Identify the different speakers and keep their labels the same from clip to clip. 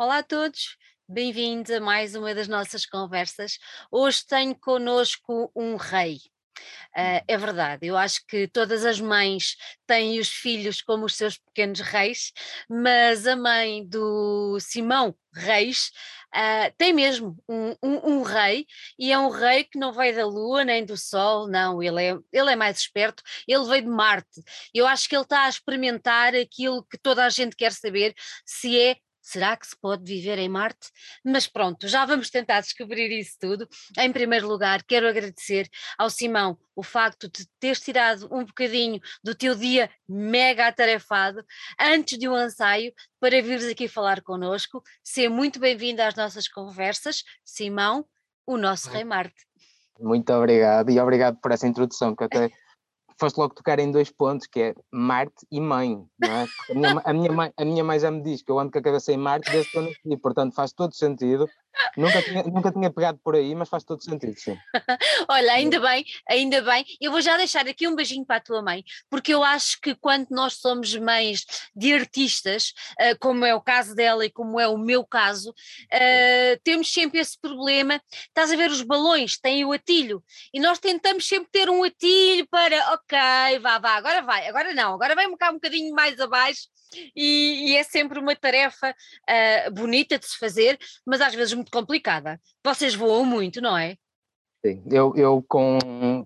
Speaker 1: Olá a todos, bem-vindos a mais uma das nossas conversas. Hoje tenho connosco um rei. Uh, é verdade, eu acho que todas as mães têm os filhos como os seus pequenos reis, mas a mãe do Simão Reis uh, tem mesmo um, um, um, rei, e é um rei que não veio da lua nem do sol, não, ele é, ele é mais esperto, ele veio de Marte. Eu acho que ele está a experimentar aquilo que toda a gente quer saber, se é Será que se pode viver em Marte? Mas pronto, já vamos tentar descobrir isso tudo. Em primeiro lugar, quero agradecer ao Simão o facto de teres tirado um bocadinho do teu dia mega atarefado antes de um ensaio para vires aqui falar connosco. Seja muito bem-vindo às nossas conversas, Simão, o nosso Rei Marte.
Speaker 2: Muito obrigado e obrigado por essa introdução que até foste logo tocar em dois pontos, que é Marte e mãe. É? A, minha, a, minha mãe, a minha mãe já me diz que eu ando com a cabeça em Marte desde que eu nasci, portanto faz todo sentido Nunca tinha, nunca tinha pegado por aí, mas faz todo sentido, sim.
Speaker 1: Olha, ainda bem, ainda bem. Eu vou já deixar aqui um beijinho para a tua mãe, porque eu acho que quando nós somos mães de artistas, uh, como é o caso dela e como é o meu caso, uh, temos sempre esse problema. Estás a ver os balões, têm o atilho, e nós tentamos sempre ter um atilho para, ok, vá, vá, agora vai, agora não, agora cá um bocadinho mais abaixo e, e, é sempre uma tarefa uh, bonita de se fazer, mas às vezes muito complicada. Vocês voam muito, não é?
Speaker 2: Sim, eu, eu com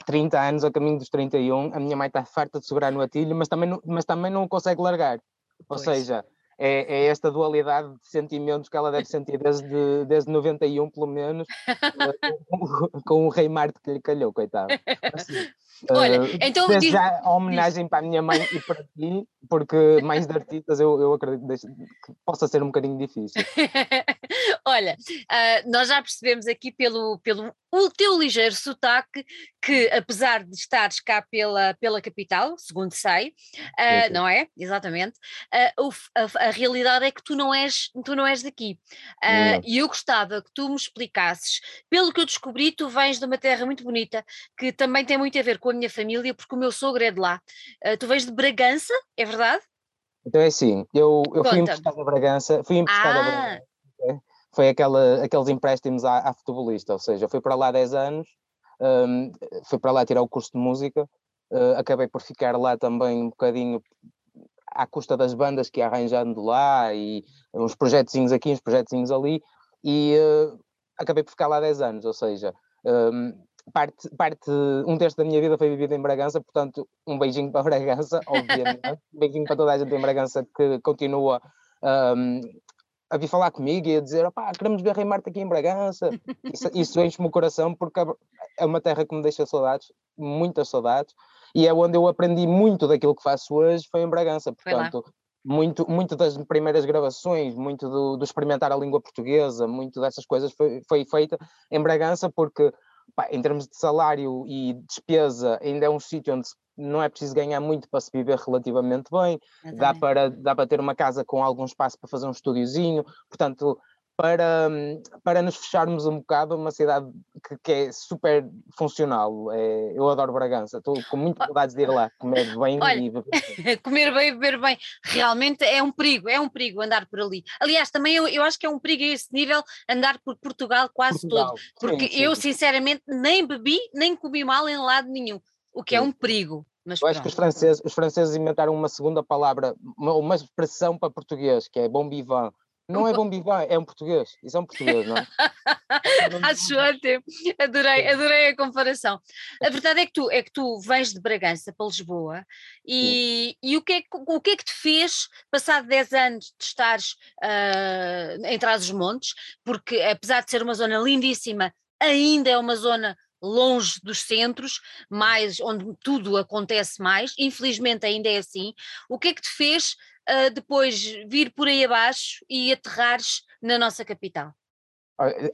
Speaker 2: 30 anos, a caminho dos 31, a minha mãe está farta de segurar no atilho, mas também não, mas também não consegue largar. Ou pois. seja, é, é, esta dualidade de sentimentos que ela deve sentir desde, desde 91, pelo menos, com, com, o Rei Marte que lhe calhou, coitado. Assim,
Speaker 1: Olha, uh, então.
Speaker 2: Desde diz, já homenagem diz. para a minha mãe e para ti, porque mais de artistas eu, eu acredito que possa ser um bocadinho difícil.
Speaker 1: Olha, uh, nós já percebemos aqui pelo, pelo o teu ligeiro sotaque que, apesar de estares cá pela, pela capital, segundo sei, uh, não é? Exatamente, uh, a, a, realidade é que tu não és, tu não és daqui. E eu gostava que tu me explicasses, pelo que eu descobri, tu vens de uma terra muito bonita, que também tem muito a ver com a minha família, porque o meu sogro é de lá. tu vens de Bragança, é verdade?
Speaker 2: Então é assim, eu, eu fui emprestado a Bragança, fui emprestado ah. a Bragança foi aquela, aqueles empréstimos à, à, futebolista, ou seja, fui para lá 10 anos, um, fui para lá tirar o curso de música, uh, acabei por ficar lá também um bocadinho à custa das bandas que ia arranjando lá e uns projetinhos aqui, uns projetinhos ali, e uh, acabei por ficar lá 10 anos, ou seja, um, parte, parte, um terço da minha vida foi vivida em Bragança, portanto, um beijinho para Bragança, obviamente, um beijinho para toda a gente em Bragança que continua um, a vir falar comigo e a dizer, opá, queremos ver Rei aqui em Bragança. Isso, isso enche-me o coração porque é uma terra que me deixa saudades, muitas saudades, e é onde eu aprendi muito daquilo que faço hoje, foi em Bragança. Portanto, muito, muito das primeiras gravações, muito do, do, experimentar a língua portuguesa, muito dessas coisas foi, foi feita em Bragança porque pá, em termos de salário e despesa ainda é um sítio onde se não é preciso ganhar muito para se viver relativamente bem, dá para, dá para ter uma casa com algum espaço para fazer um estúdiozinho, portanto, para, para nos fecharmos um bocado, uma cidade que, que é super funcional. É, eu adoro Bragança, estou com muita saudades de ir lá, comer bem
Speaker 1: Olha,
Speaker 2: e
Speaker 1: beber comer bem e beber bem. Realmente é um perigo, é um perigo andar por ali. Aliás, também eu, eu acho que é um perigo a esse nível andar por Portugal quase Portugal. todo, porque sim, sim. eu sinceramente nem bebi, nem comi mal em lado nenhum o que é um perigo. Mas
Speaker 2: Eu acho que os franceses, os franceses inventaram uma segunda palavra, uma, uma expressão para português, que é bom vivant. Não é bom vivant, é um português. Isso é um português, não é?
Speaker 1: Acho ótimo. Adorei, adorei a comparação. A verdade é que tu, é que tu vens de Bragança para Lisboa e, e o, que é, o que é que te fez, passado 10 anos de estares uh, em Trás-os-Montes, porque apesar de ser uma zona lindíssima, ainda é uma zona longe dos centros, mais onde tudo acontece mais, infelizmente ainda é assim. O que é que te fez uh, depois vir por aí abaixo e aterrares na nossa capital?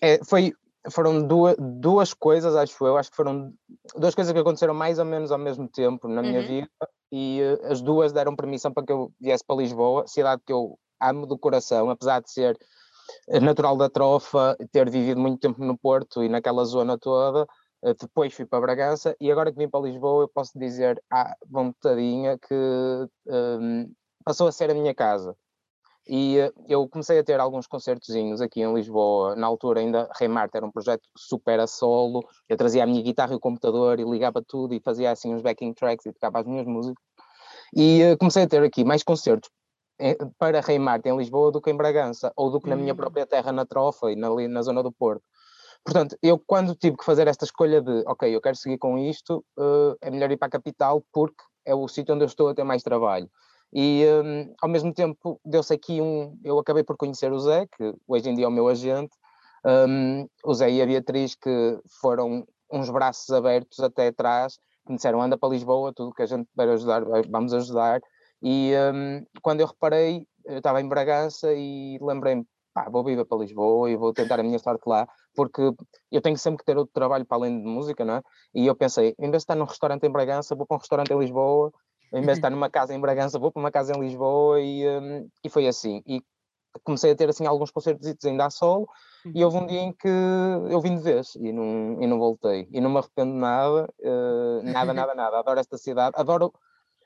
Speaker 2: É, foi, foram duas, duas coisas, acho eu, acho que foram duas coisas que aconteceram mais ou menos ao mesmo tempo na minha uhum. vida e uh, as duas deram permissão para que eu viesse para Lisboa, cidade que eu amo do coração, apesar de ser natural da trofa, ter vivido muito tempo no Porto e naquela zona toda, eh, depois fui para Bragança e agora que vim para Lisboa eu posso dizer à vontadinha que um, passou a ser a minha casa. E uh, eu comecei a ter alguns concertozinhos aqui em Lisboa. Na altura ainda Rei Marte era um projeto super a solo. Eu trazia a minha guitarra e o computador e ligava tudo e fazia assim uns backing tracks e tocava as minhas músicas. E uh, comecei a ter aqui mais concertos eh, para Rei Marte em Lisboa do que em Bragança, ou do que na minha hum. própria terra, na Trofa e na, na zona do Porto. Portanto, eu quando tive que fazer esta escolha de, ok, eu quero seguir com isto, uh, é melhor ir para a capital porque é o sítio onde eu estou a ter mais trabalho. E um, ao mesmo tempo deu-se aqui um. Eu acabei por conhecer o Zé, que hoje em dia é o meu agente, um, o Zé e a Beatriz, que foram uns braços abertos até atrás, que me disseram: anda para Lisboa, tudo que a gente puder ajudar, vamos ajudar. E um, quando eu reparei, eu estava em Bragança e lembrei-me: pá, vou viver para Lisboa e vou tentar a minha sorte lá, porque eu tenho sempre que ter outro trabalho para além de música, não é? E eu pensei: em vez de estar num restaurante em Bragança, vou para um restaurante em Lisboa em vez de estar numa casa em Bragança, vou para uma casa em Lisboa e, um, e foi assim. E comecei a ter assim alguns concertos ainda a solo e houve um dia em que eu vim de vez e não, e não voltei. E não me arrependo nada, uh, nada, nada, nada. Adoro esta cidade, adoro,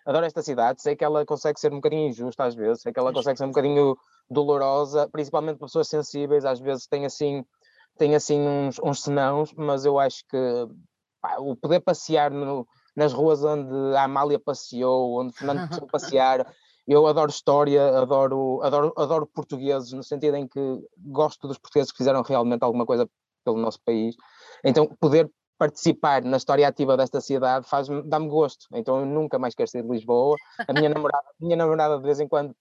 Speaker 2: adoro esta cidade. Sei que ela consegue ser um bocadinho injusta às vezes, sei que ela consegue ser um bocadinho dolorosa, principalmente para pessoas sensíveis. Às vezes tem assim, tem assim uns, uns senãos, mas eu acho que pá, o poder passear no nas ruas onde a Amália passeou, onde Fernando passou passear. Eu adoro história, adoro, adoro, adoro portugueses, no sentido em que gosto dos portugueses que fizeram realmente alguma coisa pelo nosso país. Então, poder participar na história ativa desta cidade faz dá-me gosto. Então, eu nunca mais quero sair de Lisboa. A minha namorada, minha namorada de vez em quando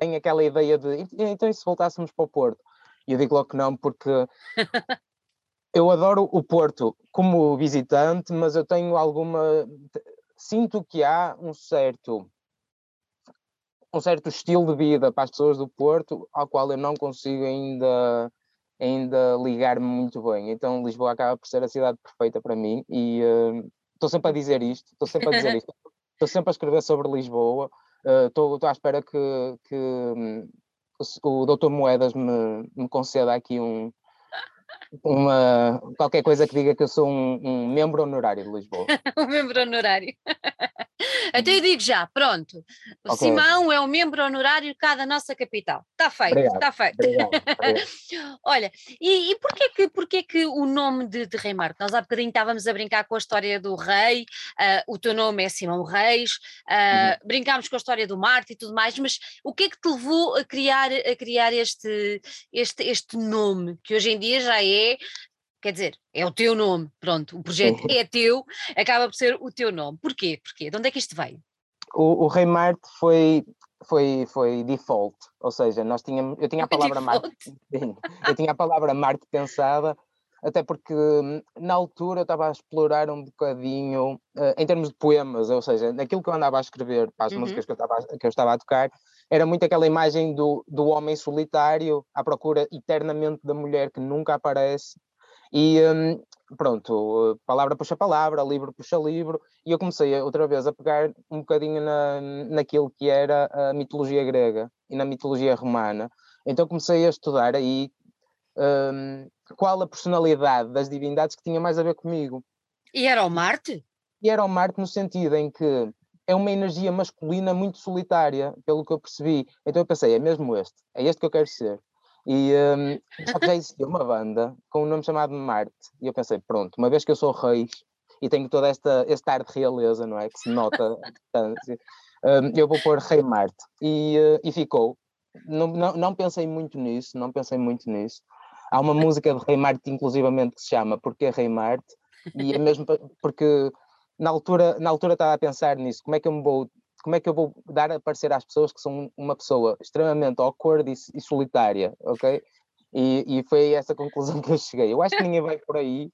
Speaker 2: tem aquela ideia de então e se voltássemos para o Porto? E eu digo logo que não, porque eu adoro o Porto como visitante, mas eu tenho alguma. Sinto que há um certo um certo estilo de vida para as pessoas do Porto ao qual eu não consigo ainda ainda ligar-me muito bem. Então Lisboa acaba por ser a cidade perfeita para mim e estou uh, sempre a dizer isto, estou sempre a dizer isto, estou sempre a escrever sobre Lisboa, estou uh, à espera que, que um, o, o Dr. Moedas me, me conceda aqui um, uma, qualquer coisa que diga que eu sou um, um membro honorário de Lisboa.
Speaker 1: um membro honorário. Até eu digo já, pronto. O okay. Simão é o membro honorário cá da nossa capital. Está feito, está feito. Obrigado, obrigado. Olha, e, e porquê, que, porquê que o nome de, de Rei Marte? Nós há bocadinho estávamos a brincar com a história do rei, uh, o teu nome é Simão Reis, uh, uhum. brincámos com a história do Marte e tudo mais, mas o que é que te levou a criar, a criar este, este, este nome, que hoje em dia já é quer dizer, é o teu nome, pronto, o projeto é teu, acaba por ser o teu nome. Porquê? Porquê? De onde é que isto veio?
Speaker 2: O, o Rei Marte foi, foi, foi default, ou seja, nós tínhamos, eu tinha a palavra Marte, eu tinha a palavra Marte pensada, até porque hum, na altura eu estava a explorar um bocadinho, uh, em termos de poemas, ou seja, naquilo que eu andava a escrever para as uhum. músicas que eu, estava, que eu estava a tocar, era muito aquela imagem do, do homem solitário à procura eternamente da mulher que nunca aparece e um, pronto, palavra puxa palavra, livro puxa livro, e eu comecei outra vez a pegar um bocadinho na, naquilo que era a mitologia grega e na mitologia romana. Então comecei a estudar aí um, qual a personalidade das divindades que tinha mais a ver comigo.
Speaker 1: E era o Marte?
Speaker 2: E era o Marte no sentido em que é uma energia masculina muito solitária, pelo que eu percebi. Então eu pensei, é mesmo este, é este que eu quero ser. E um, só que já existia uma banda com um nome chamado Marte. E eu pensei, pronto, uma vez que eu sou reis e tenho toda esta este ar de realeza, não é? Que se nota a distância, um, eu vou pôr Rei Marte. E, uh, e ficou. Não, não, não pensei muito nisso, não pensei muito nisso. Há uma música de Rei Marte, inclusivamente, que se chama Porque Rei Marte? E é mesmo porque na altura, na altura estava a pensar nisso, como é que eu me vou como é que eu vou dar a parecer às pessoas que são uma pessoa extremamente awkward e, e solitária, ok? E, e, foi essa conclusão que eu cheguei. Eu acho que ninguém vai por aí. E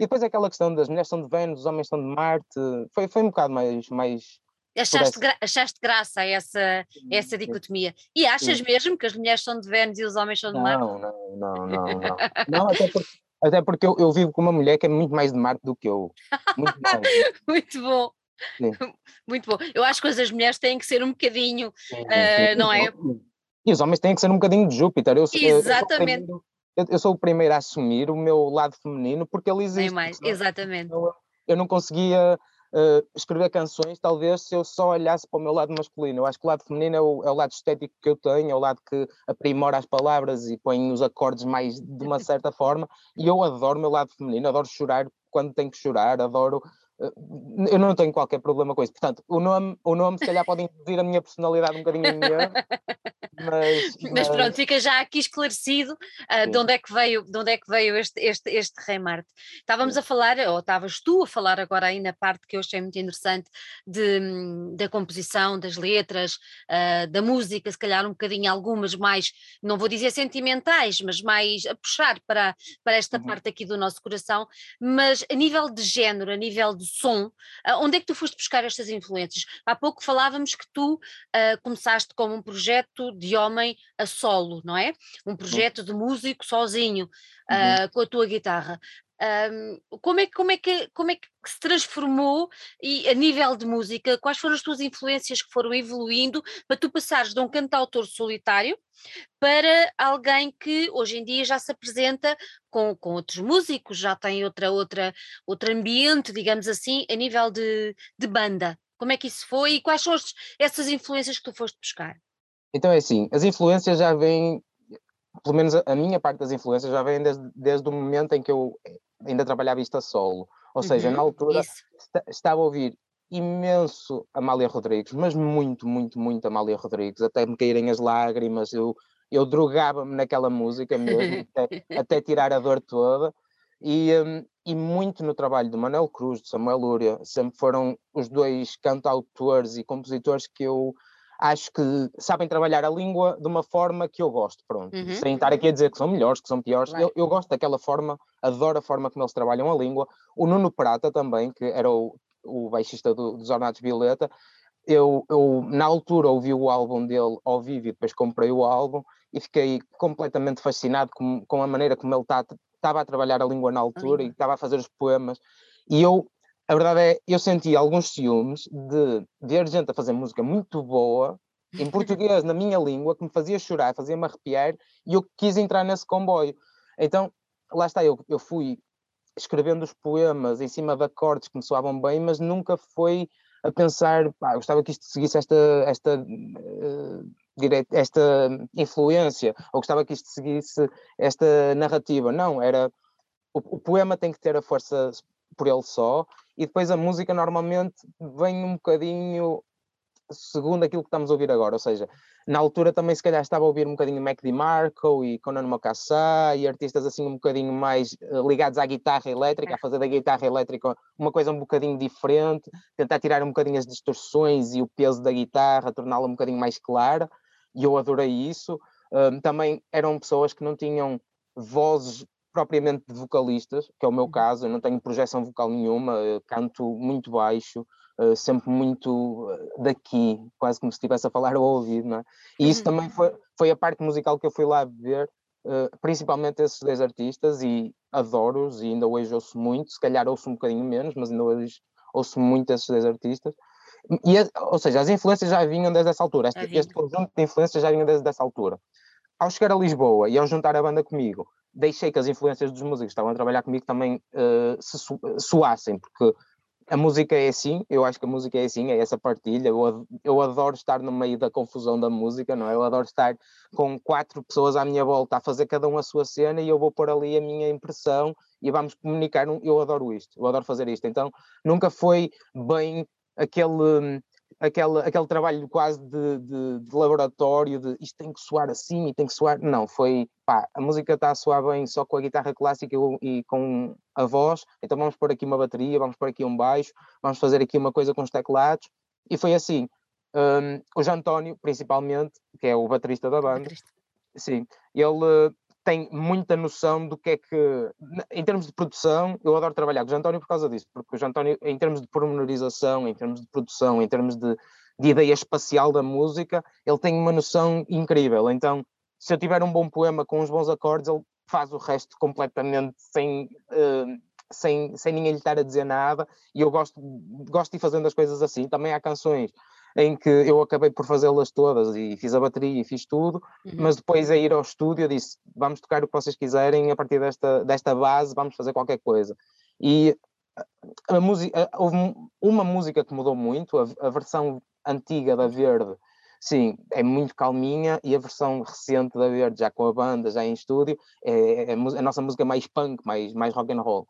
Speaker 2: depois aquela questão das mulheres são de Vênus, os homens são de Marte, foi, foi um bocado mais. mais
Speaker 1: achaste, gra achaste graça a essa, essa dicotomia. E achas Sim. mesmo que as mulheres são de Vênus e os homens são de Marte?
Speaker 2: Não, não, não, não. Não, não até porque, até porque eu, eu vivo com uma mulher que é muito mais de Marte do que eu. Muito,
Speaker 1: muito bom. Muito bom. Eu acho que as mulheres têm que ser um bocadinho, uh, não é?
Speaker 2: E os homens têm que ser um bocadinho de Júpiter. Eu,
Speaker 1: Exatamente.
Speaker 2: Eu, eu, eu sou o primeiro a assumir o meu lado feminino porque ele existe.
Speaker 1: mais, exatamente.
Speaker 2: Eu, eu não conseguia uh, escrever canções, talvez se eu só olhasse para o meu lado masculino. Eu acho que o lado feminino é o, é o lado estético que eu tenho, é o lado que aprimora as palavras e põe os acordes mais de uma certa forma, e eu adoro o meu lado feminino, adoro chorar quando tenho que chorar, adoro eu não tenho qualquer problema com isso. Portanto, o nome, o nome se calhar pode induzir a minha personalidade um bocadinho minha,
Speaker 1: mas, mas... mas, pronto, fica já aqui esclarecido uh, de onde é que veio, de onde é que veio este, este, este Rei Marte. Estávamos Sim. a falar, ou estavas tu a falar agora aí na parte que eu achei muito interessante de, da composição, das letras, uh, da música, se calhar um bocadinho algumas mais, não vou dizer sentimentais, mas mais a puxar para, para esta uhum. parte aqui do nosso coração, mas a nível de género, a nível de som, uh, onde é que tu foste buscar estas influências? Há pouco falávamos que tu começaste como um projeto de homem a solo, não é? Um projeto de músico sozinho, uhum. uh, com a tua guitarra. Um, como, é, como, é que, como é que se transformou e a nível de música, quais foram as tuas influências que foram evoluindo para tu passares de um cantautor solitário para alguém que hoje em dia já se apresenta com, com outros músicos, já tem outra, outra, outro ambiente, digamos assim, a nível de, de banda? Como é que isso foi e quais são as, essas influências que tu foste buscar?
Speaker 2: Então é assim, as influências já vêm, pelo menos a, minha parte das influências já vem desde, desde o momento em que eu ainda trabalhava isto a solo. Ou seja, uhum, na altura está, estava a ouvir imenso Amália Rodrigues, mas muito, muito, muito Amália Rodrigues, até me caírem as lágrimas, eu, eu drogava-me naquela música mesmo, até, até, tirar a dor toda, e, um, e muito no trabalho do Manuel Cruz, de Samuel Lúria, sempre foram os dois cantautores e compositores que eu acho que sabem trabalhar a língua de uma forma que eu gosto, pronto. Uhum. Sem estar aqui a dizer que são melhores, que são piores. Eu, eu, gosto daquela forma, adoro a forma como eles trabalham a língua. O Nuno Prata também, que era o, o baixista do, dos Ornatos Violeta, eu, eu, na altura ouvi o álbum dele ao vivo e depois comprei o álbum e fiquei completamente fascinado com, com a maneira como ele estava tá, a trabalhar a língua na altura e estava a fazer os poemas. E eu a verdade é, eu senti alguns ciúmes de ver gente a fazer música muito boa, em português, na minha língua, que me fazia chorar, fazia-me arrepiar, e eu quis entrar nesse comboio. Então, lá está, eu, eu fui escrevendo os poemas em cima de acordes que me soavam bem, mas nunca foi a pensar, pá, gostava que isto seguisse esta, esta, uh, esta influência, ou gostava que isto seguisse esta narrativa. Não, era o, o, poema tem que ter a força por ele só, e depois a música normalmente vem um bocadinho segundo aquilo que estamos a ouvir agora, ou seja, na altura também se calhar estava a ouvir um bocadinho Mac DiMarco e Conan Mocassá e artistas assim um bocadinho mais eh, ligados à guitarra elétrica, a fazer da guitarra elétrica uma coisa um bocadinho diferente, tentar tirar um bocadinho as distorções e o peso da guitarra, torná-la um bocadinho mais clara, e eu adorei isso. Um, também eram pessoas que não tinham vozes propriamente de vocalistas, que é o meu uhum. caso, eu não tenho projeção vocal nenhuma, canto muito baixo, uh, sempre muito eh, daqui, quase como se estivesse a falar ao ouvido, não é? E isso também uhum. foi, foi a parte musical que eu fui lá ver, uh, principalmente esses dois artistas, e adoro-os, e ainda hoje ouço muito, se calhar ouço um bocadinho menos, mas ainda hoje ouço muito esses dois artistas. E, ou seja, as influências já vinham desde essa altura, este, este conjunto de influências já vinham desde essa altura. Ao chegar a Lisboa e ao juntar a banda comigo, deixei que as influências dos músicos que estavam a trabalhar comigo também uh, se su soassem, porque a música é assim, eu acho que a música é assim, é essa partilha. Eu, eu adoro estar no meio da confusão da música, não é? Eu adoro estar com quatro pessoas à minha volta a fazer cada um a sua cena e eu vou pôr ali a minha impressão e vamos comunicar. Eu adoro isto, eu adoro fazer isto. Então nunca foi bem aquele aquele, aquele trabalho quase de, de, de, laboratório, de isto tem que soar assim e tem que soar. Não, foi pá, a música está a soar bem só com a guitarra clássica e, com a voz, então vamos pôr aqui uma bateria, vamos pôr aqui um baixo, vamos fazer aqui uma coisa com os teclados, e foi assim. Um, o João António, principalmente, que é o baterista da banda, sim, ele tem muita noção do que é que, em termos de produção, eu adoro trabalhar com o Jean António por causa disso, porque o Jean António, em termos de pormenorização, em termos de produção, em termos de, de ideia espacial da música, ele tem uma noção incrível. Então, se eu tiver um bom poema com uns bons acordes, ele faz o resto completamente sem, uh, sem, sem ninguém lhe estar a dizer nada, e eu gosto, gosto de ir fazendo as coisas assim. Também há canções em que eu acabei por fazê-las todas e fiz a bateria e fiz tudo, uhum. mas depois a ir ao estúdio eu disse, vamos tocar o que vocês quiserem, a partir desta, desta base vamos fazer qualquer coisa. E a música, houve uma música que mudou muito, a, a, versão antiga da Verde, sim, é muito calminha, e a versão recente da Verde, já com a banda, já em estúdio, é, é, é a nossa música mais punk, mais, mais rock and roll.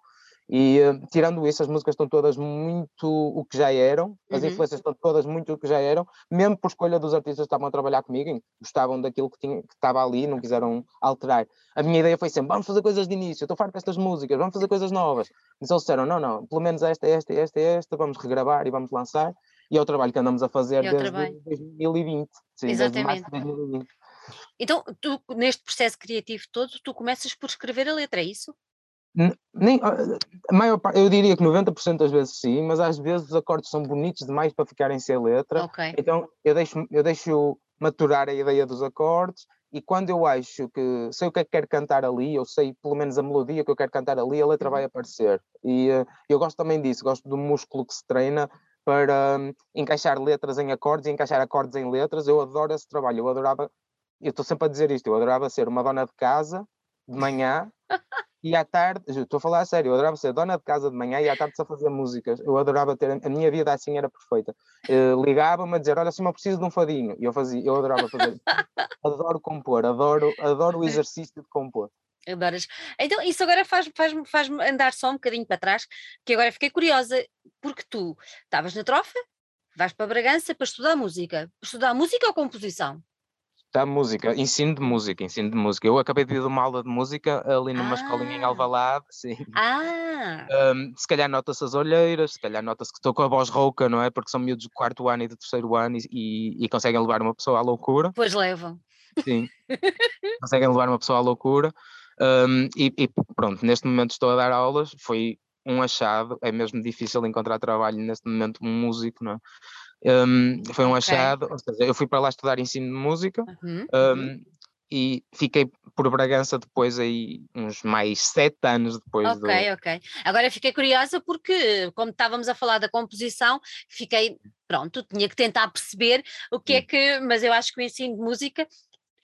Speaker 2: E uh, tirando isso, as músicas estão todas muito o que já eram, as uhum. influências estão todas muito o que já eram, mesmo por escolha dos artistas que estavam a trabalhar comigo, gostavam daquilo que, tinha, que estava ali, não quiseram alterar. A minha ideia foi sempre: vamos fazer coisas de início, estou farto destas músicas, vamos fazer coisas novas. Mas eles disseram: não, não, pelo menos esta, esta, esta, esta, vamos regravar e vamos lançar. E é o trabalho que andamos a fazer desde trabalho. 2020. Sim, Exatamente. Desde 2020.
Speaker 1: Então, tu, neste processo criativo todo, tu começas por escrever a letra, é isso?
Speaker 2: Nem, a maior eu diria que 90% das vezes sim, mas às vezes os acordes são bonitos demais para ficarem sem letra. Okay. Então eu deixo, eu deixo maturar a ideia dos acordes e quando eu acho que sei o que é que quero cantar ali, eu sei pelo menos a melodia que eu quero cantar ali, a letra vai uhum. aparecer. E uh, eu gosto também disso, gosto do músculo que se treina para um, encaixar letras em acordes e encaixar acordes em letras. Eu adoro esse trabalho, eu adorava, eu estou sempre a dizer isto, eu adorava ser uma dona de casa de manhã e à tarde, estou a falar a sério, eu adorava ser dona de casa de manhã e à tarde só fazer músicas. Eu adorava ter, a minha vida assim era perfeita. Uh, Ligava-me a dizer: Olha, assim eu preciso de um fadinho. E eu fazia, eu adorava fazer. adoro compor, adoro, adoro o exercício de compor.
Speaker 1: Adoras. Então, isso agora faz-me faz, faz andar só um bocadinho para trás, que agora fiquei curiosa, porque tu estavas na trofa, vais para Bragança para estudar música. Estudar música ou composição?
Speaker 2: Da música, ensino de música, ensino de música. Eu acabei de ir de uma aula de música ali numa ah. escolinha em ah. Alvalade, sim.
Speaker 1: Ah!
Speaker 2: Um, se calhar nota-se as olheiras, se calhar nota-se que estou com a voz rouca, não é? Porque são miúdos do quarto ano e do terceiro ano e, e, e conseguem levar uma pessoa à loucura.
Speaker 1: Pois levam.
Speaker 2: Sim. conseguem levar uma pessoa à loucura. Um, e, e, pronto, neste momento estou a dar aulas, foi um achado, é mesmo difícil encontrar trabalho neste momento um músico, não é? Um, foi um okay. achado, ou seja, eu fui para lá estudar ensino de música uhum, um, e fiquei por Bragança depois aí uns mais sete anos depois.
Speaker 1: Ok, do... ok. Agora fiquei curiosa porque, como estávamos a falar da composição, fiquei, pronto, tinha que tentar perceber o que é que, mas eu acho que o ensino de música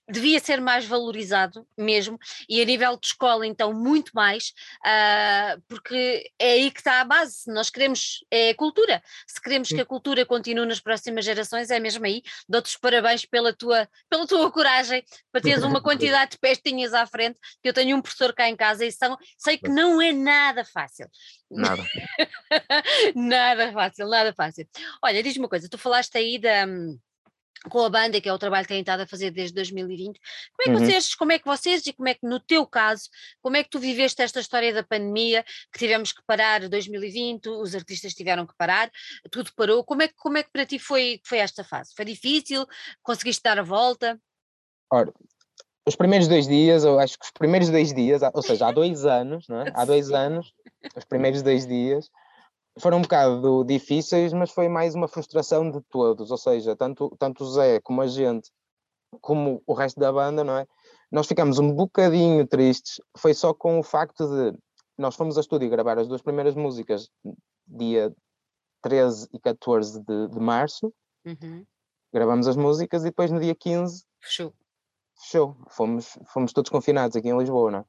Speaker 1: devia ser mais valorizado mesmo, e a nível de escola, então, muito mais, uh, porque é aí que está a base. Se nós queremos, é a cultura. Se queremos Sim. que a cultura continue nas próximas gerações, é mesmo aí. Dou-te os parabéns pela tua, pela tua coragem, para teres uma quantidade de pestinhas à frente, que eu tenho um professor cá em casa e são, sei que não é nada fácil.
Speaker 2: Nada.
Speaker 1: nada fácil, nada fácil. Olha, diz-me uma coisa, tu falaste aí da com a banda, que é o trabalho que têm estado a fazer desde 2020. Como é que uhum. vocês, como é que vocês e como é que no teu caso, como é que tu viveste esta história da pandemia, que tivemos que parar 2020, os artistas tiveram que parar, tudo parou. Como é que, como é que para ti foi, foi esta fase? Foi difícil? Conseguiste dar a volta?
Speaker 2: Ora, os primeiros dois dias, eu acho que os primeiros dois dias, ou seja, há dois anos, não é? há dois anos, os primeiros dois dias, foram um bocado difíceis, mas foi mais uma frustração de todos, ou seja, tanto, tanto o Zé como a gente, como o resto da banda, não é? Nós ficamos um bocadinho tristes, foi só com o facto de nós fomos a estúdio gravar as duas primeiras músicas dia 13 e 14 de, de março, uhum. gravamos as músicas e depois no dia 15
Speaker 1: fechou.
Speaker 2: Fechou, fomos, fomos todos confinados aqui em Lisboa, não é?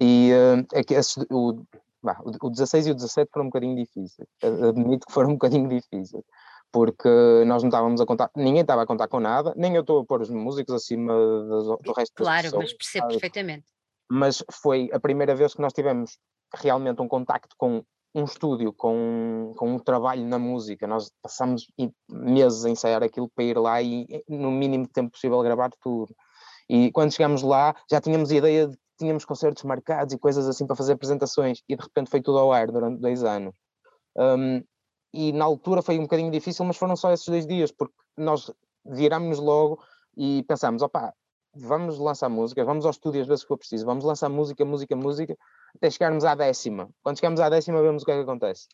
Speaker 2: E uh, é que esse, o, bah, o 16 e o 17 foram um bocadinho difíceis. Admito que foram um bocadinho difíceis. Porque nós não estávamos a contar, ninguém estava a contar com nada, nem eu estou a pôr os músicos acima do, do resto
Speaker 1: Claro,
Speaker 2: pessoas,
Speaker 1: mas percebo sabe? perfeitamente.
Speaker 2: Mas foi a primeira vez que nós tivemos realmente um contacto com um estúdio, com, com um trabalho na música. Nós passamos meses a ensaiar aquilo para ir lá e, no mínimo tempo possível, gravar tudo. E quando chegamos lá, já tínhamos ideia de tínhamos concertos marcados e coisas assim para fazer apresentações e de repente foi tudo ao ar durante dois anos. Um, e na altura foi um bocadinho difícil, mas foram só esses dois dias, porque nós virámos-nos logo e pensámos, opá, vamos lançar música, vamos ao estúdio às vezes que for preciso, vamos lançar música, música, música, até chegarmos à décima. Quando chegamos à décima vemos o que é que acontece.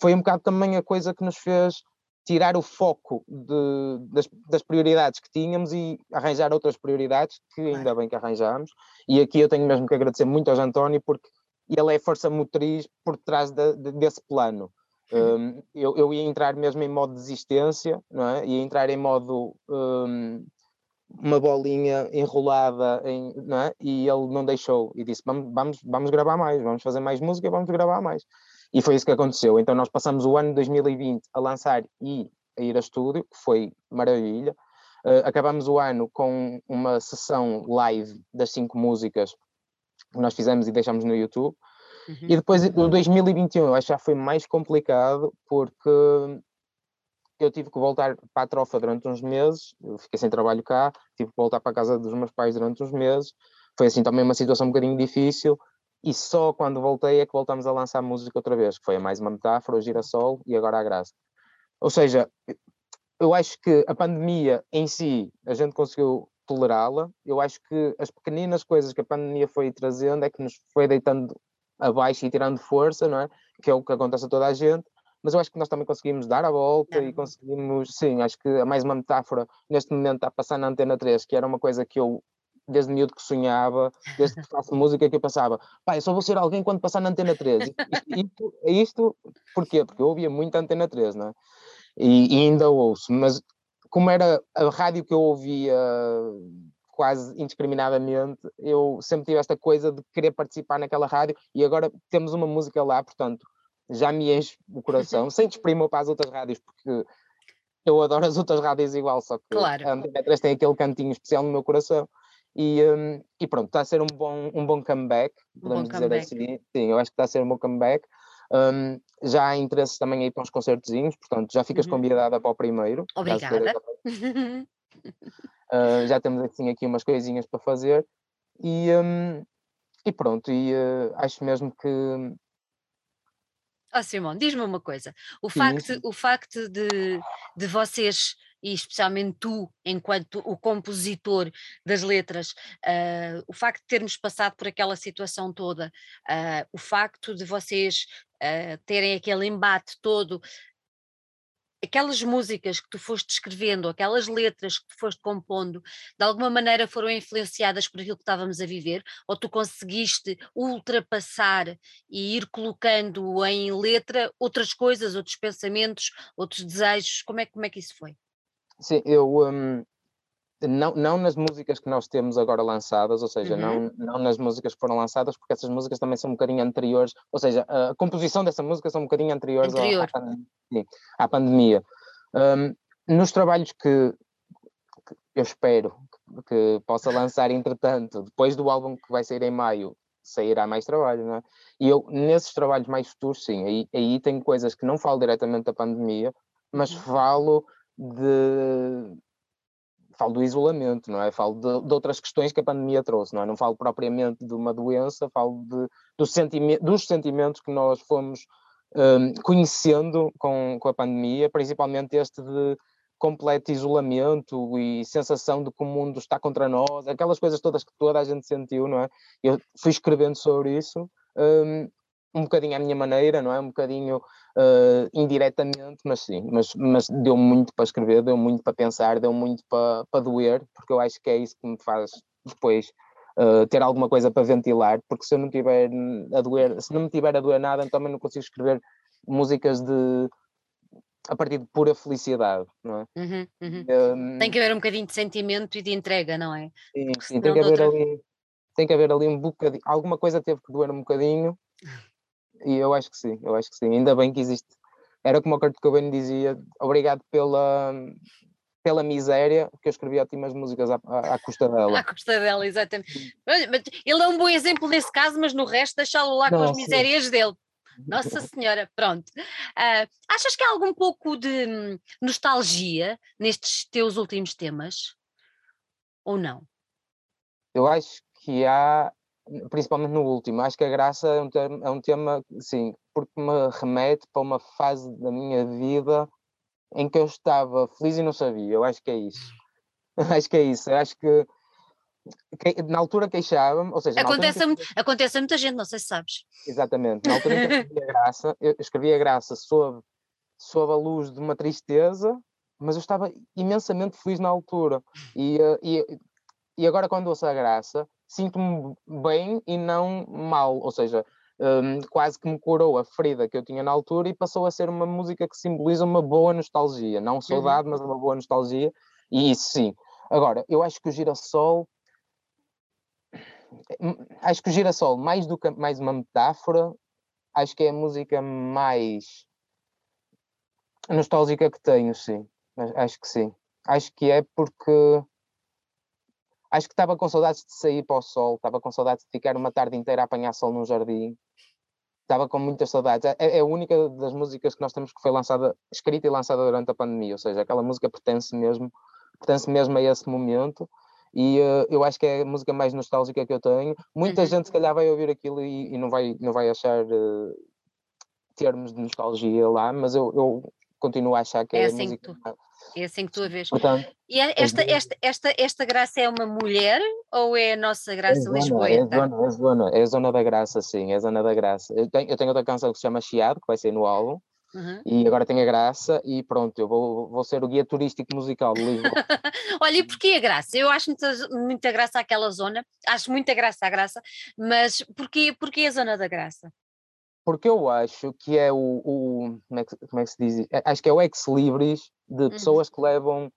Speaker 2: Foi um bocado também a coisa que nos fez tirar o foco de, das, das, prioridades que tínhamos e arranjar outras prioridades que ainda bem que arranjámos. E aqui eu tenho mesmo que agradecer muito ao António porque ele é a força motriz por trás de, de, desse plano. Um, eu, eu, ia entrar mesmo em modo desistência, não é? ia entrar em modo um, uma bolinha enrolada, em, não é? e ele não deixou e disse: vamos, vamos, vamos gravar mais, vamos fazer mais música, vamos gravar mais. E foi isso que aconteceu. Então nós passamos o ano de 2020 a lançar e a ir a estúdio, que foi maravilha. Uh, acabamos o ano com uma sessão live das cinco músicas que nós fizemos e deixamos no YouTube. Uhum. E depois, o 2021, eu acho que já foi mais complicado, porque eu tive que voltar para a trofa durante uns meses, eu fiquei sem trabalho cá, tive que voltar para a casa dos meus pais durante uns meses. Foi assim também uma situação um bocadinho difícil. E só quando voltei é que voltamos a lançar música outra vez, que foi mais uma metáfora, o girassol e agora a graça. Ou seja, eu acho que a pandemia em si, a gente conseguiu tolerá-la. Eu acho que as pequeninas coisas que a pandemia foi trazendo é que nos foi deitando abaixo e tirando força, não é? Que é o que acontece a toda a gente. Mas eu acho que nós também conseguimos dar a volta e conseguimos, sim, acho que a mais uma metáfora neste momento está a passar na Antena 3, que era uma coisa que eu desde miúdo que sonhava, desde que faço música que eu passava, pai, eu só vou ser alguém quando passar na Antena 3. Isto, isto, isto porquê? Porque eu ouvia muito a Antena 3, não é? E, e ainda ouço, mas como era a rádio que eu ouvia quase indiscriminadamente, eu sempre tive esta coisa de querer participar naquela rádio e agora temos uma música lá, portanto, já me enche o coração, sem desprimor para as outras rádios, porque eu adoro as outras rádios igual, só que claro. a Antena 3 tem aquele cantinho especial no meu coração. E, um, e pronto, está a ser um bom, um bom comeback, podemos um bom dizer comeback. assim. Sim, eu acho que está a ser um bom comeback. Um, já há interesse também aí para uns concertozinhos, portanto, já ficas uhum. convidada para o primeiro.
Speaker 1: Obrigada.
Speaker 2: uh, já temos assim aqui umas coisinhas para fazer e, um, e pronto, e uh, acho mesmo que.
Speaker 1: Oh, Simão, diz-me uma coisa: o sim, facto. O facto de, de vocês e especialmente tu, enquanto o compositor das letras, uh, o facto de termos passado por aquela situação toda, uh, o facto de vocês uh, terem aquele embate todo, aquelas músicas que tu foste escrevendo, aquelas letras que tu foste compondo, de alguma maneira foram influenciadas por aquilo que estávamos a viver? Ou tu conseguiste ultrapassar e ir colocando em letra outras coisas, outros pensamentos, outros desejos? Como é, como é que isso foi?
Speaker 2: Sim, eu um, não, não nas músicas que nós temos agora lançadas, ou seja, uhum. não, não nas músicas que foram lançadas, porque essas músicas também são um bocadinho anteriores, ou seja, a composição dessa música são um bocadinho anteriores Anterior. à, à, sim, à, pandemia. Um, nos trabalhos que, que, eu espero que, que possa lançar, entretanto, depois do álbum que vai sair em maio, sairá mais trabalho, não é? E eu, nesses trabalhos mais futuros, sim, aí, aí tem coisas que não falo diretamente da pandemia, mas uhum. falo de falo do isolamento, não é? Falo de, de, outras questões que a pandemia trouxe, não é? Não falo propriamente de uma doença, falo de, do sentime, dos sentimentos que nós fomos um, conhecendo com, com a pandemia, principalmente este de completo isolamento e sensação de que o mundo está contra nós, aquelas coisas todas que toda a gente sentiu, não é? Eu fui escrevendo sobre isso, um, um bocadinho à minha maneira, não é? Um bocadinho uh, indiretamente, mas sim, mas, mas deu muito para escrever, deu muito para pensar, deu muito para, para doer, porque eu acho que é isso que me faz depois uh, ter alguma coisa para ventilar, porque se eu não tiver a doer, se não me tiver a doer nada, então também não consigo escrever músicas de a partir de pura felicidade, não é?
Speaker 1: Uhum, uhum. Um, tem que haver um bocadinho de sentimento e de entrega, não é?
Speaker 2: Sim, sim tem que haver outra... ali tem que haver ali um bocadinho, alguma coisa teve que doer um bocadinho e eu acho que sim, eu acho que sim. Ainda bem que existe. Era como o Kurt Cobain dizia, obrigado pela, pela miséria que eu escrevi ótimas músicas à, à, à custa dela.
Speaker 1: À custa dela, exatamente. Ele é um bom exemplo nesse caso, mas no resto deixá-lo lá com as misérias sim. dele. Nossa Senhora, pronto. Uh, achas que há algum pouco de hum, nostalgia nestes teus últimos temas? Ou não?
Speaker 2: Eu acho que há principalmente no último. Acho que a graça é um, tema, é um tema, sim, porque me remete para uma fase da minha vida em que eu estava feliz e não sabia. Eu acho que é isso. acho que é isso. Eu acho que, que na altura queixava-me, ou seja,
Speaker 1: acontece, a, acontece a muita gente, não sei se sabes.
Speaker 2: Exatamente. Na altura em que eu escrevi a graça, eu escrevi a graça sob, sob a luz de uma tristeza, mas eu estava imensamente feliz na altura. E, eh, e, e agora, quando ouço a graça, sinto-me bem e não mal, ou seja, um, quase que me curou a ferida que eu tinha na altura e passou a ser uma música que simboliza uma boa nostalgia, não saudade, uhum. mas uma boa nostalgia, e isso sim. Agora, eu acho que o girassol hum, acho que o girassol, mais do que mais uma metáfora, acho que é a música mais nostálgica que tenho, sim. Acho que sim. Acho que é porque acho que estava com saudades de sair para o sol, estava com saudades de ficar uma tarde inteira a apanhar sol num jardim. Estava com muitas saudades. É, é a única das músicas que nós temos que foi lançada, escrita e lançada durante a pandemia, ou seja, aquela música pertence mesmo, pertence mesmo a esse momento e uh, eu acho que é a música mais nostálgica que eu tenho. Muita uhum. gente se calhar vai ouvir aquilo e, e, não, vai, não vai achar uh, termos de nostalgia lá, mas eu, eu continuo a achar que é, é assim música...
Speaker 1: é assim que tu a vês. Portanto, e é esta, esta, esta, esta graça é uma mulher ou é a nossa graça é lisboeta?
Speaker 2: É a, zona, é, a zona, é a zona da graça, sim, é a zona da graça. Eu tenho, eu tenho outra canção que se chama Chiado, que vai ser no álbum, Uhum. E agora tem a graça e pronto, eu vou, vou ser o guia turístico musical de Lisboa.
Speaker 1: Olha, e porquê a graça? Eu acho muita, muita graça aquela zona, acho muita graça a graça, mas porquê, porquê a zona da graça?
Speaker 2: Porque eu acho que é o, o como, é que, como é que se diz? Acho que é o ex-libris de uhum. pessoas uhum. que levam,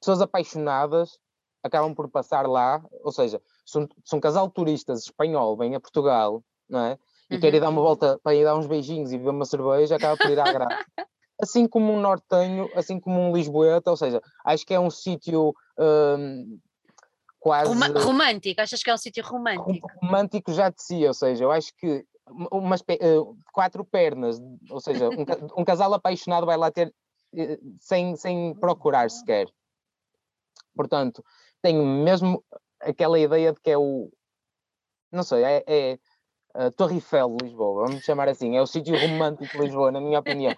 Speaker 2: pessoas apaixonadas, acabam por passar lá, ou seja, se um, se um casal de turistas espanhol vem a Portugal, não é? e uhum. quer ir dar uma volta para ir dar uns beijinhos e beber uma cerveja, acaba por ir à graça. assim como um nortenho, assim como um lisboeta, ou seja, acho que é um sítio um, quase...
Speaker 1: romântico, achas que é um sítio romântico?
Speaker 2: Romântico já de si, ou seja, eu acho que umas, uh, quatro pernas, ou seja, um, um, casal apaixonado vai lá ter uh, sem, sem procurar sequer. Portanto, tenho mesmo aquela ideia de que é o... Não sei, é, é Torre Eiffel de Lisboa, vamos chamar assim, é o sítio romântico de Lisboa, na minha opinião.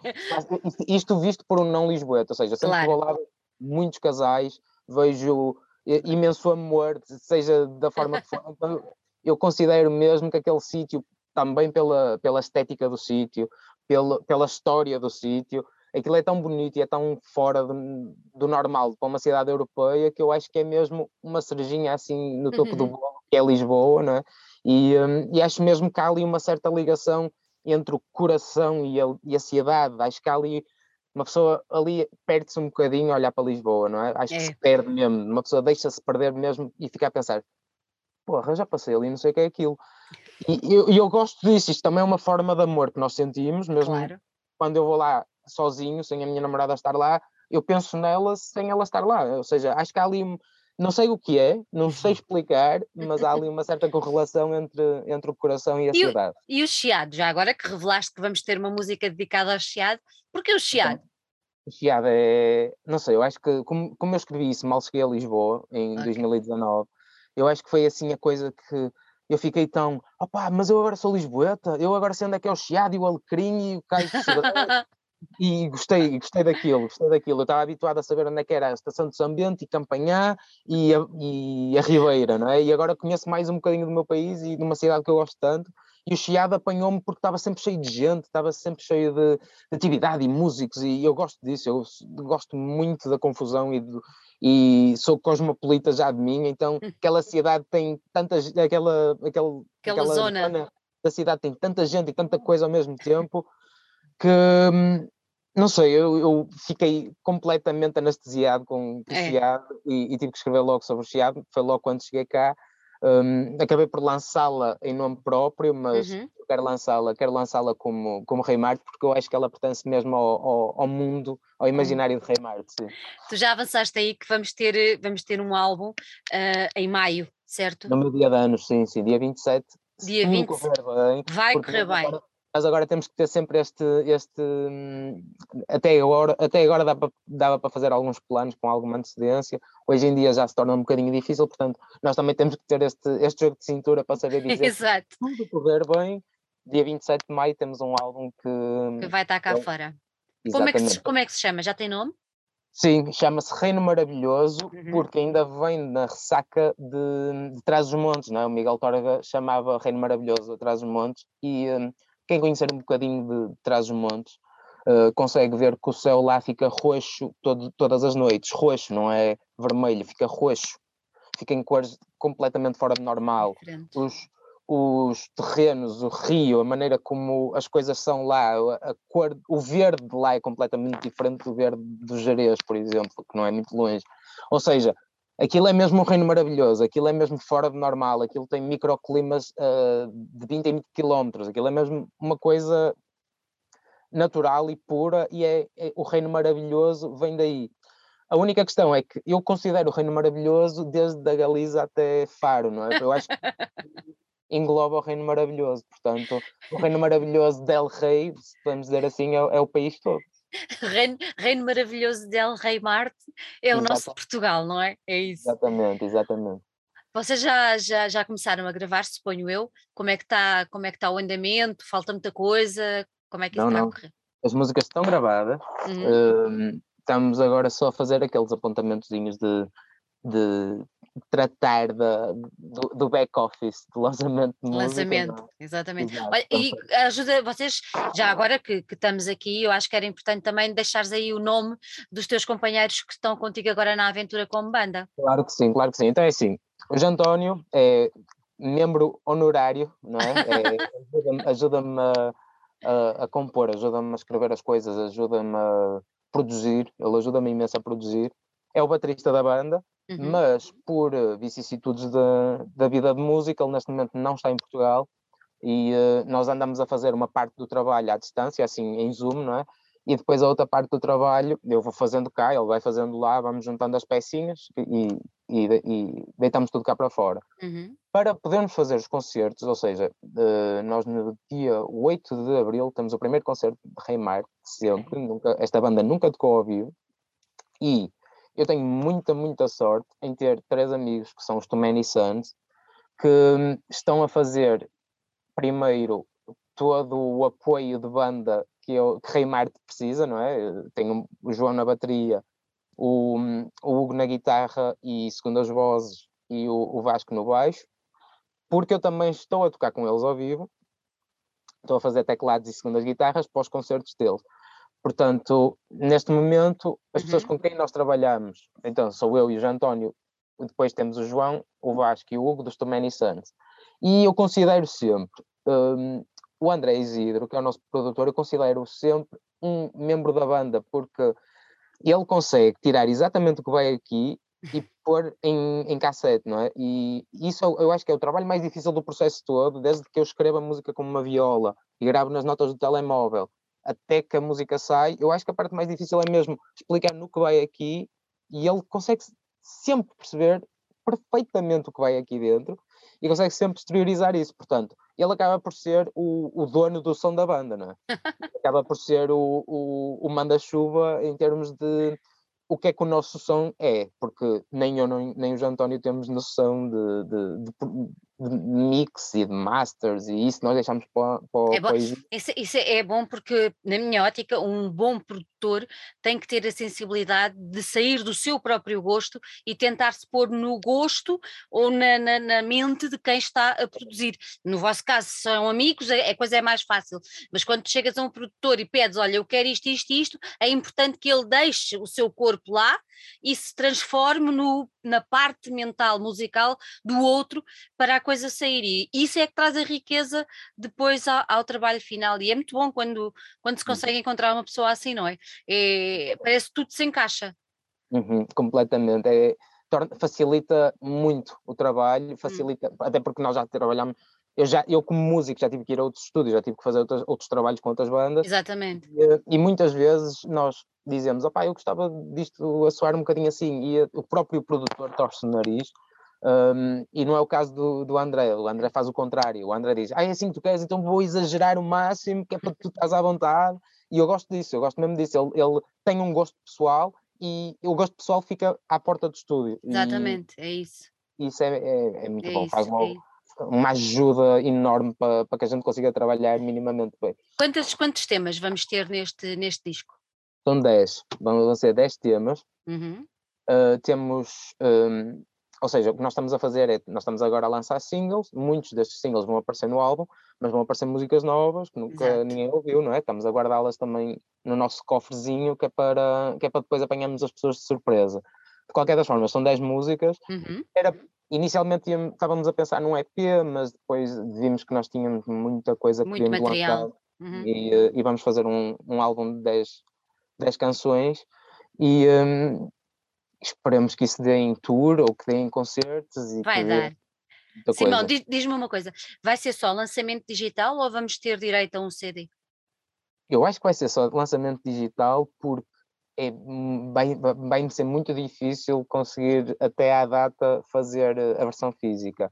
Speaker 2: Isto visto por um não lisboeta, ou seja, sempre claro. vou lá muitos casais, vejo imenso amor, seja da forma que for. Então, eu considero mesmo que aquele sítio, também pela, pela estética do sítio, pela, pela história do sítio, aquilo é tão bonito e é tão fora do, do, normal para uma cidade europeia que eu acho que é mesmo uma cerejinha assim no topo uhum. do bolo, que é Lisboa, não é? E, um, e acho mesmo que há ali uma certa ligação entre o coração e a, e a cidade. Acho que há ali uma pessoa ali perde-se um bocadinho a olhar para Lisboa, não é? Acho é. que se perde mesmo. Uma pessoa deixa-se perder mesmo e fica a pensar: porra, já passei ali, não sei o que é aquilo. E eu, eu gosto disso. Isto também é uma forma de amor que nós sentimos, mesmo claro. quando eu vou lá sozinho, sem a minha namorada estar lá, eu penso nela sem ela estar lá. Ou seja, acho que há ali não sei o que é, não sei explicar, mas há ali uma certa correlação entre, entre o coração e a e cidade.
Speaker 1: O, e o Chiado, já agora que revelaste que vamos ter uma música dedicada ao Chiado, porquê o Chiado?
Speaker 2: O Chiado é, não sei, eu acho que, como, como eu escrevi isso mal cheguei a Lisboa, em okay. 2019, eu acho que foi assim a coisa que eu fiquei tão, opá, mas eu agora sou lisboeta, eu agora sei onde é que é o Chiado e o Alecrim e o Caio e gostei, gostei daquilo, gostei daquilo. Eu estava habituado a saber onde é que era a Estação de São Bento e Campanhá e a, e a Ribeira, não é? E agora conheço mais um bocadinho do meu país e de uma cidade que eu gosto tanto. E o Chiado apanhou-me porque estava sempre cheio de gente, estava sempre cheio de, de, atividade e músicos, e eu gosto disso, eu gosto muito da confusão e, do, e sou cosmopolita já de mim, então hum. aquela cidade tem tantas, aquela, aquela, aquela, aquela zona. zona da cidade tem tanta gente e tanta coisa ao mesmo tempo que hum, não sei, eu, eu, fiquei completamente anestesiado com o é. Chiado e, e, tive que escrever logo sobre o Chiado, foi logo quando cheguei cá. Um, acabei por lançá-la em nome próprio, mas uhum. quero lançá-la, quero lançá-la como, como Rei Marte, porque eu acho que ela pertence mesmo ao, ao, ao mundo, ao imaginário de Rei Marte. Sim.
Speaker 1: Tu já avançaste aí que vamos ter, vamos ter um álbum uh, em maio, certo?
Speaker 2: No meu dia de anos, sim, sim, dia 27.
Speaker 1: Dia 27. Correr bem, vai correr bem. Agora,
Speaker 2: mas agora temos que ter sempre este, este até agora, até agora dá para, dava para fazer alguns planos com alguma antecedência, hoje em dia já se torna um bocadinho difícil, portanto nós também temos que ter este, este jogo de cintura para saber dizer
Speaker 1: Exato.
Speaker 2: tudo correr bem, dia 27 de maio temos um álbum que...
Speaker 1: Que vai estar cá é, fora. Como é, que se, como é que se chama? Já tem nome?
Speaker 2: Sim, chama-se Reino Maravilhoso, uhum. porque ainda vem na ressaca de, de Trás-os-Montes, não é? O Miguel Torga chamava Reino Maravilhoso de os montes e hum, quem conhecer um bocadinho de Trás-os-Montes uh, consegue ver que o céu lá fica roxo todo, todas as noites. Roxo, não é vermelho, fica roxo. Fica em cores completamente fora de normal. Os, os terrenos, o rio, a maneira como as coisas são lá, a, cor, o verde lá é completamente diferente do verde do Jerez, por exemplo, que não é muito longe. Ou seja, aquilo é mesmo um reino maravilhoso, aquilo é mesmo fora de normal, aquilo tem microclimas uh, de 20 em 20 quilómetros, aquilo é mesmo uma coisa natural e pura e é, é, o reino maravilhoso vem daí. A única questão é que eu considero o reino maravilhoso desde a Galiza até Faro, não é? Eu acho que engloba o reino maravilhoso, portanto, o reino maravilhoso del Rei, se podemos dizer assim, é, é o país todo.
Speaker 1: Reino, reino maravilhoso del Rei Marte é o nosso Portugal, não é? É isso.
Speaker 2: Exatamente, exatamente.
Speaker 1: Vocês já, já, já começaram a gravar, suponho eu. Como é que está é que tá o andamento? Falta muita coisa? Como é que isso não, está não. a correr?
Speaker 2: As músicas estão gravadas. Uhum. Uh, estamos agora só a fazer aqueles apontamentozinhos de, de tratar da, do, do back-office, do lançamento de música.
Speaker 1: Lançamento, exatamente. Olha, e ajuda vocês, já agora que, que, estamos aqui, eu acho que era importante também deixares aí o nome dos teus companheiros que estão contigo agora na aventura como banda.
Speaker 2: Claro que sim, claro que sim. Então é assim, o António é membro honorário, não é? é ajuda-me ajuda a, a, compor, ajuda-me a escrever as coisas, ajuda-me a produzir, ele ajuda-me imenso a produzir. É o baterista da banda, Uhum. Mas por uh, vicissitudes da, da vida de música, ele neste momento não está em Portugal e uh, nós andamos a fazer uma parte do trabalho à distância, assim em Zoom, não é? E depois a outra parte do trabalho eu vou fazendo cá, ele vai fazendo lá, vamos juntando as pecinhas e, e, e deitamos tudo cá para fora. Uhum. Para podermos fazer os concertos, ou seja, uh, nós no dia 8 de Abril temos o primeiro concerto de Reimar, sempre, nunca, esta banda nunca tocou ao vivo, e eu tenho muita, muita sorte em ter três amigos que são os Too Many Sons, que hum, estão a fazer primeiro todo o apoio de banda que, eu, que Rei Marte precisa, não é? Tenho o João na bateria, o, hum, o Hugo na guitarra e segundo as vozes e o, o Vasco no baixo, porque eu também estou a tocar com eles ao vivo, estou a fazer teclados e segundas guitarras para os concertos deles. Portanto, neste momento, as pessoas uhum. com quem nós trabalhamos, então sou eu e o João António, depois temos o João, o Vasco e o Hugo dos Too Many Sons. E eu considero sempre um, o André Isidro, que é o nosso produtor, eu considero sempre um membro da banda, porque ele consegue tirar exatamente o que vai aqui e pôr em, em cassete, não é? E isso eu acho que é o trabalho mais difícil do processo todo, desde que eu escrevo a música com uma viola e gravo nas notas do telemóvel até que a música sai, eu acho que a parte mais difícil é mesmo explicar no que vai aqui e ele consegue sempre perceber perfeitamente o que vai aqui dentro e consegue sempre exteriorizar isso. Portanto, ele acaba por ser o, o dono do som da banda, não é? acaba por ser o, o, o manda-chuva em termos de o que é que o nosso som é, porque nem eu nem o João António temos noção de, de, de, de mix e de masters e isso nós deixamos para, para,
Speaker 1: é bom, isso, isso, é bom porque na minha ótica um bom produtor tem que ter a sensibilidade de sair do seu próprio gosto e tentar se pôr no gosto ou na, na, na mente de quem está a produzir. No vosso caso são amigos, a, a coisa é mais fácil mas quando chegas a um produtor e pedes olha eu quero isto, isto, isto é importante que ele deixe o seu corpo lá e se transforme no, na parte mental musical do outro para a coisa sair. E isso é que traz a riqueza depois ao, ao trabalho final. E é muito bom quando, quando se uhum. consegue encontrar uma pessoa assim, não é? é parece que tudo se encaixa.
Speaker 2: Uhum, completamente. É, torna, facilita muito o trabalho, hum. facilita, até porque nós já trabalhamos eu, já, eu como músico já tive que ir a outros estúdios, já tive que fazer outros, outros trabalhos com outras bandas.
Speaker 1: Exatamente.
Speaker 2: E, e muitas vezes nós dizemos, opá, eu gostava disto a soar um bocadinho assim, e o próprio produtor torce o nariz, um, e não é o caso do, do André, o André faz o contrário, o André diz, ah, é assim que tu queres, então vou exagerar o máximo, que é para que tu estás à vontade, e eu gosto disso, eu gosto mesmo disso, ele, ele tem um gosto pessoal, e o gosto pessoal fica à porta do estúdio.
Speaker 1: Exatamente, e, é isso.
Speaker 2: Isso é, é, é muito é bom, isso, faz uma, é uma ajuda enorme para, para que a gente consiga trabalhar minimamente bem.
Speaker 1: Quantos, quantos temas vamos ter neste, neste disco?
Speaker 2: São 10, vão ser 10 temas. Uhum. Uh, temos, um, ou seja, o que nós estamos a fazer é, nós estamos agora a lançar singles, muitos destes singles vão aparecer no álbum, mas vão aparecer músicas novas que nunca Exato. ninguém ouviu, não é? Estamos a guardá-las também no nosso cofrezinho, que é, para, que é para depois apanharmos as pessoas de surpresa. De qualquer das formas, são 10 músicas. Uhum. Era, inicialmente estávamos a pensar num EP, mas depois vimos que nós tínhamos muita coisa
Speaker 1: que Muito material. Uhum.
Speaker 2: E, eh, e, vamos fazer um, um álbum de 10 10 canções e, um, esperemos que isso dê em tour ou que dê em concertos. E
Speaker 1: Vai dar. Simão, diz-me uma coisa: vai ser só lançamento digital ou vamos ter direito a um CD?
Speaker 2: Eu acho que vai ser só lançamento digital porque é, vai, vai ser muito difícil conseguir até à data fazer a versão física.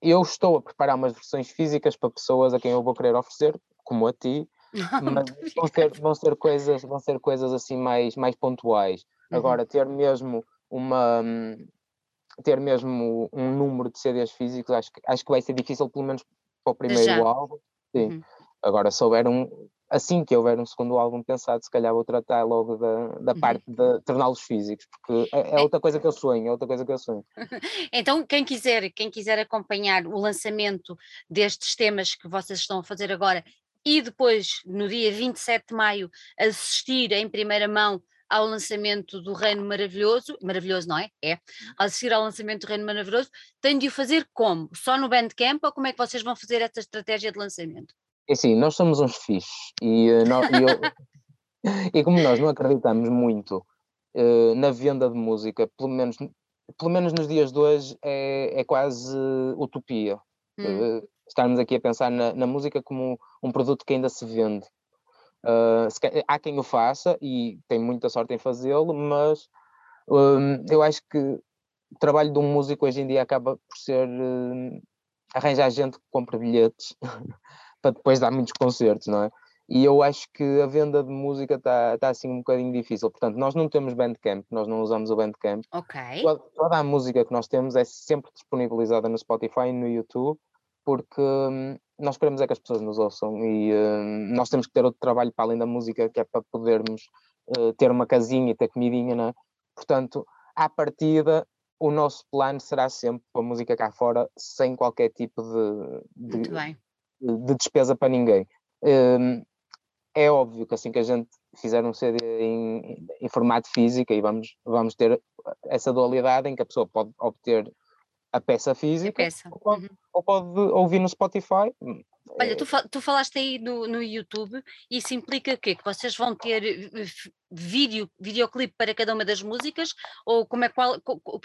Speaker 2: Eu estou a preparar umas versões físicas para pessoas a quem eu vou querer oferecer, como a ti, mas vão ser, vão ser coisas, vão ser coisas assim mais, mais pontuais. Uhum. Agora, ter mesmo uma ter mesmo um número de CDs físicos, acho que, acho que vai ser difícil, pelo menos para o primeiro Já. álbum. Sim. Uhum. Agora, se houver um, assim que houver um segundo álbum pensado, se calhar vou tratar logo da, da uhum. parte de torná-los físicos, porque é, é, outra coisa que eu sonho, é outra coisa que eu sonho.
Speaker 1: então, quem quiser, quem quiser acompanhar o lançamento destes temas que vocês estão a fazer agora e depois, no dia 27 de maio, assistir em primeira mão ao lançamento do Reino Maravilhoso, maravilhoso não é? É, assistir ao lançamento do Reino Maravilhoso, tem de o fazer como? Só no Bandcamp ou como é que vocês vão fazer essa estratégia de lançamento?
Speaker 2: É assim, nós somos uns fixos e, uh, e, eu, e, como nós não acreditamos muito uh, na venda de música, pelo menos, pelo menos nos dias de hoje, é, é quase utopia. Hum. Uh, estarmos aqui a pensar na, na, música como um produto que ainda se vende. Se, há quem o faça e tem muita sorte em fazê-lo, mas um, eu acho que o trabalho de um músico hoje em dia acaba por ser arranjar gente que compra bilhetes para depois dar muitos concertos, não é? E eu acho que a venda de música está tá assim um bocadinho difícil. Portanto, nós não temos Bandcamp, nós não usamos o Bandcamp.
Speaker 1: Ok.
Speaker 2: Toda, toda a música que nós temos é sempre disponibilizada no Spotify e no YouTube, porque hum, nós queremos é que as pessoas nos ouçam e hum, nós temos que ter outro trabalho para além da música, que é para podermos uh, ter uma casinha e ter comidinha, não é? Portanto, à partida, o nosso plano será sempre a música cá fora, sem qualquer tipo de,
Speaker 1: de,
Speaker 2: de despesa para ninguém. Um, é óbvio que assim que a gente fizer um CD em, em, formato físico e vamos, vamos ter essa dualidade em que a pessoa pode obter a peça física
Speaker 1: a peça.
Speaker 2: Ou, pode, uhum. ou, pode, ouvir no Spotify.
Speaker 1: Olha, tu, tu falaste aí no, no YouTube, isso implica o quê? Que vocês vão ter vídeo, videoclipe para cada uma das músicas ou como é qual,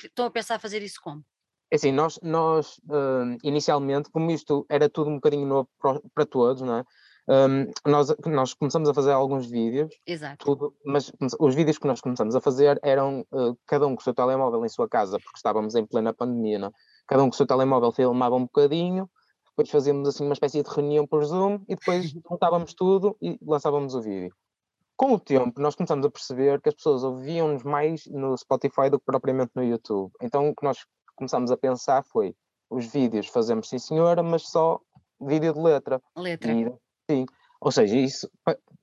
Speaker 1: estão a pensar fazer isso como?
Speaker 2: É assim, nós, nós uh, inicialmente, como isto era tudo um bocadinho novo para, para todos, não é? Um, nós, nós começamos a fazer alguns vídeos,
Speaker 1: Exato.
Speaker 2: Tudo, mas os vídeos que nós começamos a fazer eram uh, cada um com o seu telemóvel em sua casa, porque estávamos em plena pandemia, não é? cada um com o seu telemóvel filmava um bocadinho, depois fazíamos assim uma espécie de reunião por Zoom e depois juntávamos tudo e lançávamos o vídeo. Com o tempo, nós começamos a perceber que as pessoas ouviam-nos mais no Spotify do que propriamente no YouTube. Então, o que nós começámos a pensar foi os vídeos fazemos sim senhora, mas só vídeo de letra.
Speaker 1: Letra.
Speaker 2: E, sim. Ou seja, isso,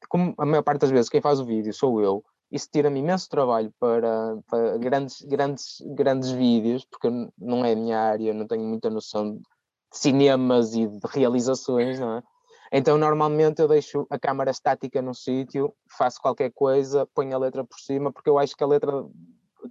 Speaker 2: como a maior parte das vezes quem faz o vídeo sou eu, isso tira-me imenso trabalho para, para, grandes, grandes, grandes vídeos, porque não é a minha área, não tenho muita noção de cinemas e de realizações, não é? Então, normalmente eu deixo a câmara estática no sítio, faço qualquer coisa, ponho a letra por cima, porque eu acho que a letra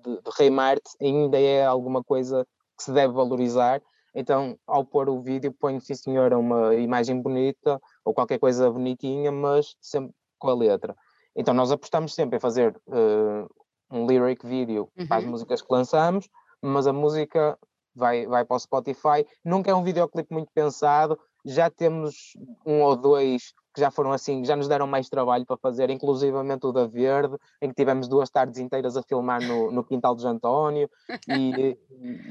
Speaker 2: de, de Rei Marte ainda é alguma coisa que se deve valorizar. Então, ao pôr o vídeo, ponho, sim senhora, uma imagem bonita ou qualquer coisa bonitinha, mas sempre com a letra. Então, nós apostamos sempre em fazer uh, um lyric vídeo uhum. para as uhum. músicas que lançamos, mas a música vai, vai para o Spotify. Nunca é um videoclipe muito pensado, já temos um ou dois que já foram assim, já nos deram mais trabalho para fazer, inclusivamente o da Verde, em que tivemos duas tardes inteiras a filmar no, no quintal de António, e,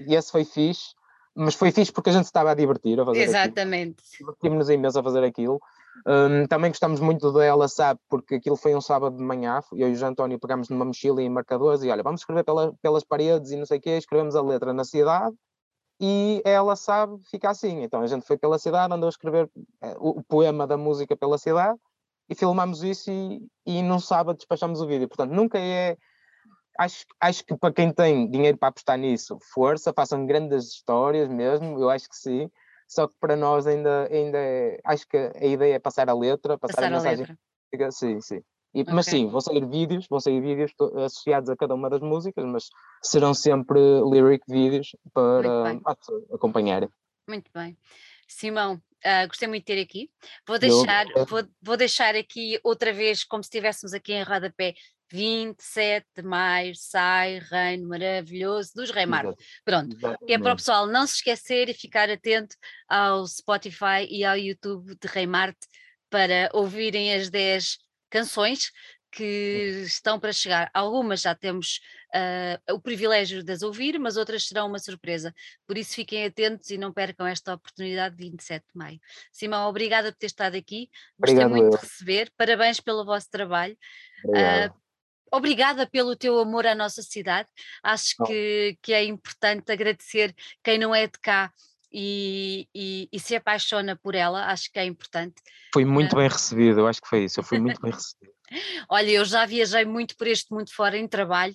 Speaker 2: e, esse foi fixe, mas foi fixe porque a gente estava a divertir a fazer
Speaker 1: Exatamente.
Speaker 2: Divertimos-nos imenso a fazer aquilo. Um, também gostamos muito da Ela Sabe, porque aquilo foi um sábado de manhã, eu e o António pegámos numa mochila e marcadores e olha, vamos escrever pela, pelas paredes e não sei o quê, escrevemos a letra na cidade, e ela sabe, fica assim. Então a gente foi pela cidade, andou a escrever eh, o, poema da música pela cidade e filmamos isso e, e num sábado despachamos o vídeo. Portanto, nunca é. Acho, acho que para quem tem dinheiro para apostar nisso, força, façam grandes histórias mesmo, eu acho que sim. Só que para nós ainda, ainda é, acho que a ideia é passar a letra, passar, passar a, mensagem. Sim, sim. E, okay. Mas sim, vão sair vídeos, vão sair vídeos associados a cada uma das músicas, mas serão sempre lyric vídeos para acompanhar.
Speaker 1: Muito bem. Simão, uh, gostei muito de ter aqui. Vou deixar, vou, vou deixar aqui outra vez, como se estivéssemos aqui em rodapé, 27 de maio sai Reino Maravilhoso dos Rei Marte. Pronto, que é para o pessoal não se esquecer e ficar atento ao Spotify e ao YouTube de Rei Marte para ouvirem as 10 canções que estão para chegar. Algumas já temos uh, o privilégio de as ouvir, mas outras serão uma surpresa. Por isso fiquem atentos e não percam esta oportunidade de 27 de maio. Simão, obrigada por ter estado aqui. Gostei Obrigado, muito eu. de receber. Parabéns pelo vosso trabalho. Obrigada pelo teu amor à nossa cidade. Acho que, que é importante agradecer quem não é de cá e, e, e, se apaixona por ela, acho que é importante.
Speaker 2: Fui muito bem recebido, eu acho que foi isso, eu fui muito bem recebido.
Speaker 1: Olha, eu já viajei muito por este mundo fora em trabalho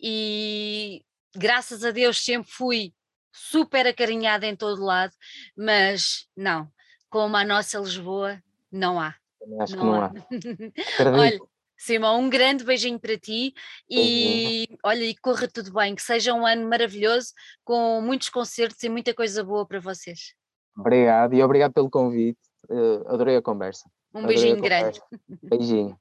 Speaker 1: e graças a Deus sempre fui super acarinhada em todo lado, mas não, como a nossa Lisboa, não há.
Speaker 2: Acho não que não há.
Speaker 1: há. Olha, Simão, um grande beijinho para ti e uhum. olha, e corra tudo bem, que seja um ano maravilhoso, com muitos concertos e muita coisa boa para vocês.
Speaker 2: Obrigado e obrigado pelo convite. Uh, adorei a conversa.
Speaker 1: Um beijinho grande.
Speaker 2: Beijinho.